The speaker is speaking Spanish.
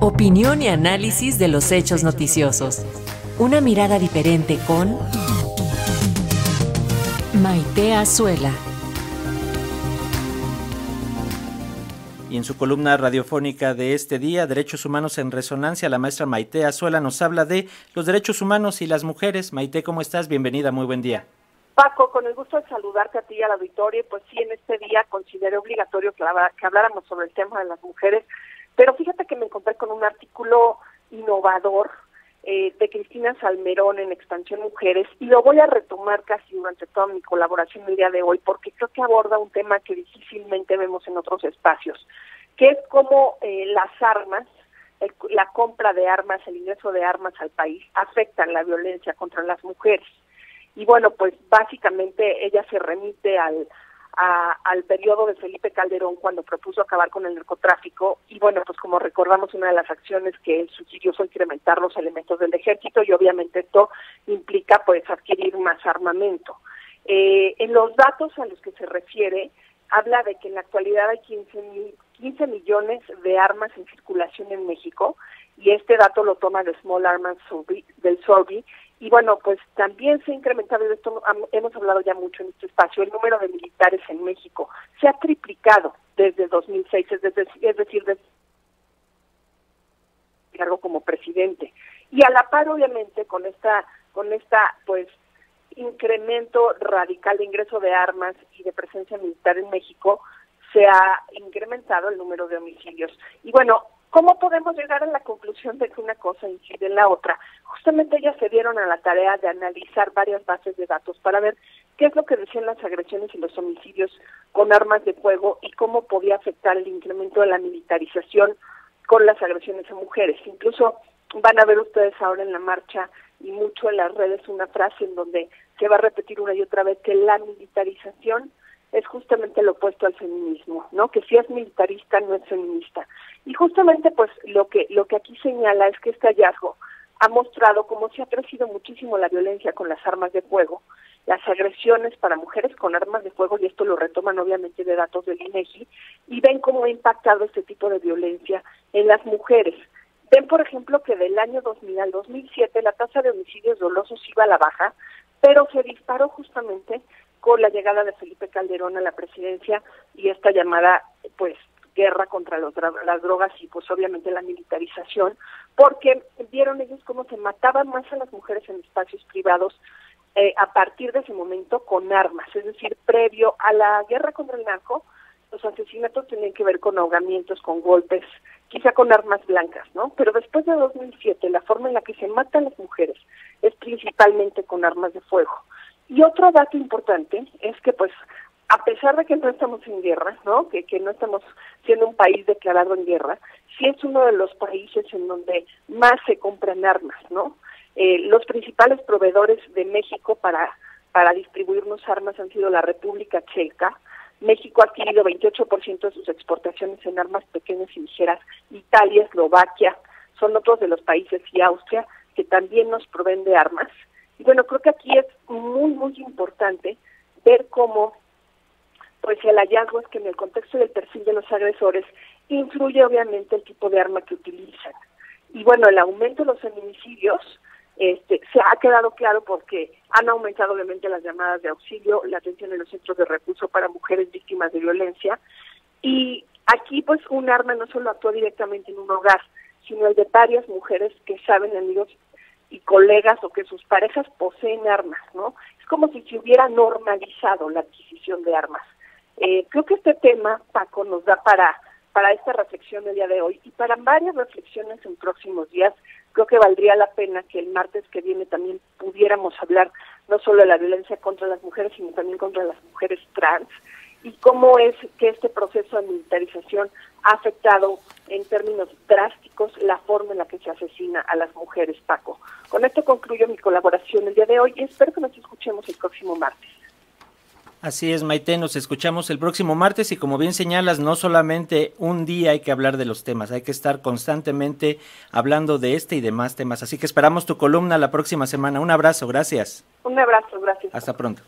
Opinión y análisis de los hechos noticiosos. Una mirada diferente con Maite Azuela. Y en su columna radiofónica de este día, Derechos Humanos en Resonancia, la maestra Maite Azuela nos habla de los derechos humanos y las mujeres. Maite, ¿cómo estás? Bienvenida, muy buen día. Paco, con el gusto de saludarte a ti y al auditorio, pues sí, en este día consideré obligatorio que habláramos sobre el tema de las mujeres, pero fíjate que me encontré con un artículo innovador eh, de Cristina Salmerón en Expansión Mujeres y lo voy a retomar casi durante toda mi colaboración el día de hoy porque creo que aborda un tema que difícilmente vemos en otros espacios, que es cómo eh, las armas, la compra de armas, el ingreso de armas al país afectan la violencia contra las mujeres. Y bueno, pues básicamente ella se remite al, al periodo de Felipe Calderón cuando propuso acabar con el narcotráfico y bueno, pues como recordamos una de las acciones que él sugirió fue incrementar los elementos del ejército y obviamente esto implica pues adquirir más armamento. Eh, en los datos a los que se refiere, habla de que en la actualidad hay 15, 15 millones de armas en circulación en México y este dato lo toma de Small Arms del Survey y bueno, pues también se ha incrementado, esto hemos hablado ya mucho en este espacio, el número de militares en México. Se ha triplicado desde 2006, es decir, es decir desde cargo como presidente. Y a la par, obviamente, con esta, con esta, pues, incremento radical de ingreso de armas y de presencia militar en México, se ha incrementado el número de homicidios. Y bueno, ¿Cómo podemos llegar a la conclusión de que una cosa incide en la otra? Justamente ellas se dieron a la tarea de analizar varias bases de datos para ver qué es lo que decían las agresiones y los homicidios con armas de fuego y cómo podía afectar el incremento de la militarización con las agresiones a mujeres. Incluso van a ver ustedes ahora en la marcha y mucho en las redes una frase en donde se va a repetir una y otra vez que la militarización es justamente lo opuesto al feminismo, ¿no? Que si es militarista no es feminista. Y justamente pues lo que lo que aquí señala es que este hallazgo ha mostrado cómo se ha crecido muchísimo la violencia con las armas de fuego, las agresiones para mujeres con armas de fuego y esto lo retoman obviamente de datos del INEGI y ven cómo ha impactado este tipo de violencia en las mujeres. Ven, por ejemplo, que del año 2000 al 2007 la tasa de homicidios dolosos iba a la baja, pero se disparó justamente con la llegada de Felipe Calderón a la presidencia y esta llamada pues guerra contra los, las drogas y pues obviamente la militarización, porque vieron ellos cómo se mataban más a las mujeres en espacios privados eh, a partir de ese momento con armas, es decir, previo a la guerra contra el narco, los asesinatos tenían que ver con ahogamientos, con golpes, quizá con armas blancas, ¿no? Pero después de 2007, la forma en la que se matan las mujeres es principalmente con armas de fuego. Y otro dato importante es que, pues, a pesar de que no estamos en guerra, ¿no? Que, que no estamos siendo un país declarado en guerra, sí es uno de los países en donde más se compran armas, ¿no? Eh, los principales proveedores de México para, para distribuirnos armas han sido la República Checa, México ha adquirido 28% de sus exportaciones en armas pequeñas y ligeras, Italia, Eslovaquia, son otros de los países y Austria que también nos proveen de armas. Y bueno, creo que aquí es muy, muy importante ver cómo, pues el hallazgo es que en el contexto del perfil de los agresores influye obviamente el tipo de arma que utilizan. Y bueno, el aumento de los feminicidios este, se ha quedado claro porque han aumentado obviamente las llamadas de auxilio, la atención en los centros de recurso para mujeres víctimas de violencia. Y aquí pues un arma no solo actúa directamente en un hogar, sino el de varias mujeres que saben, amigos, y colegas o que sus parejas poseen armas, ¿no? Es como si se hubiera normalizado la adquisición de armas. Eh, creo que este tema, Paco, nos da para, para esta reflexión del día de hoy y para varias reflexiones en próximos días. Creo que valdría la pena que el martes que viene también pudiéramos hablar no solo de la violencia contra las mujeres, sino también contra las mujeres trans y cómo es que este proceso de militarización ha afectado en términos drásticos la forma en la que se asesina a las mujeres, Paco. Con esto concluyo mi colaboración el día de hoy y espero que nos escuchemos el próximo martes. Así es, Maite, nos escuchamos el próximo martes y como bien señalas, no solamente un día hay que hablar de los temas, hay que estar constantemente hablando de este y demás temas. Así que esperamos tu columna la próxima semana. Un abrazo, gracias. Un abrazo, gracias. Hasta pronto.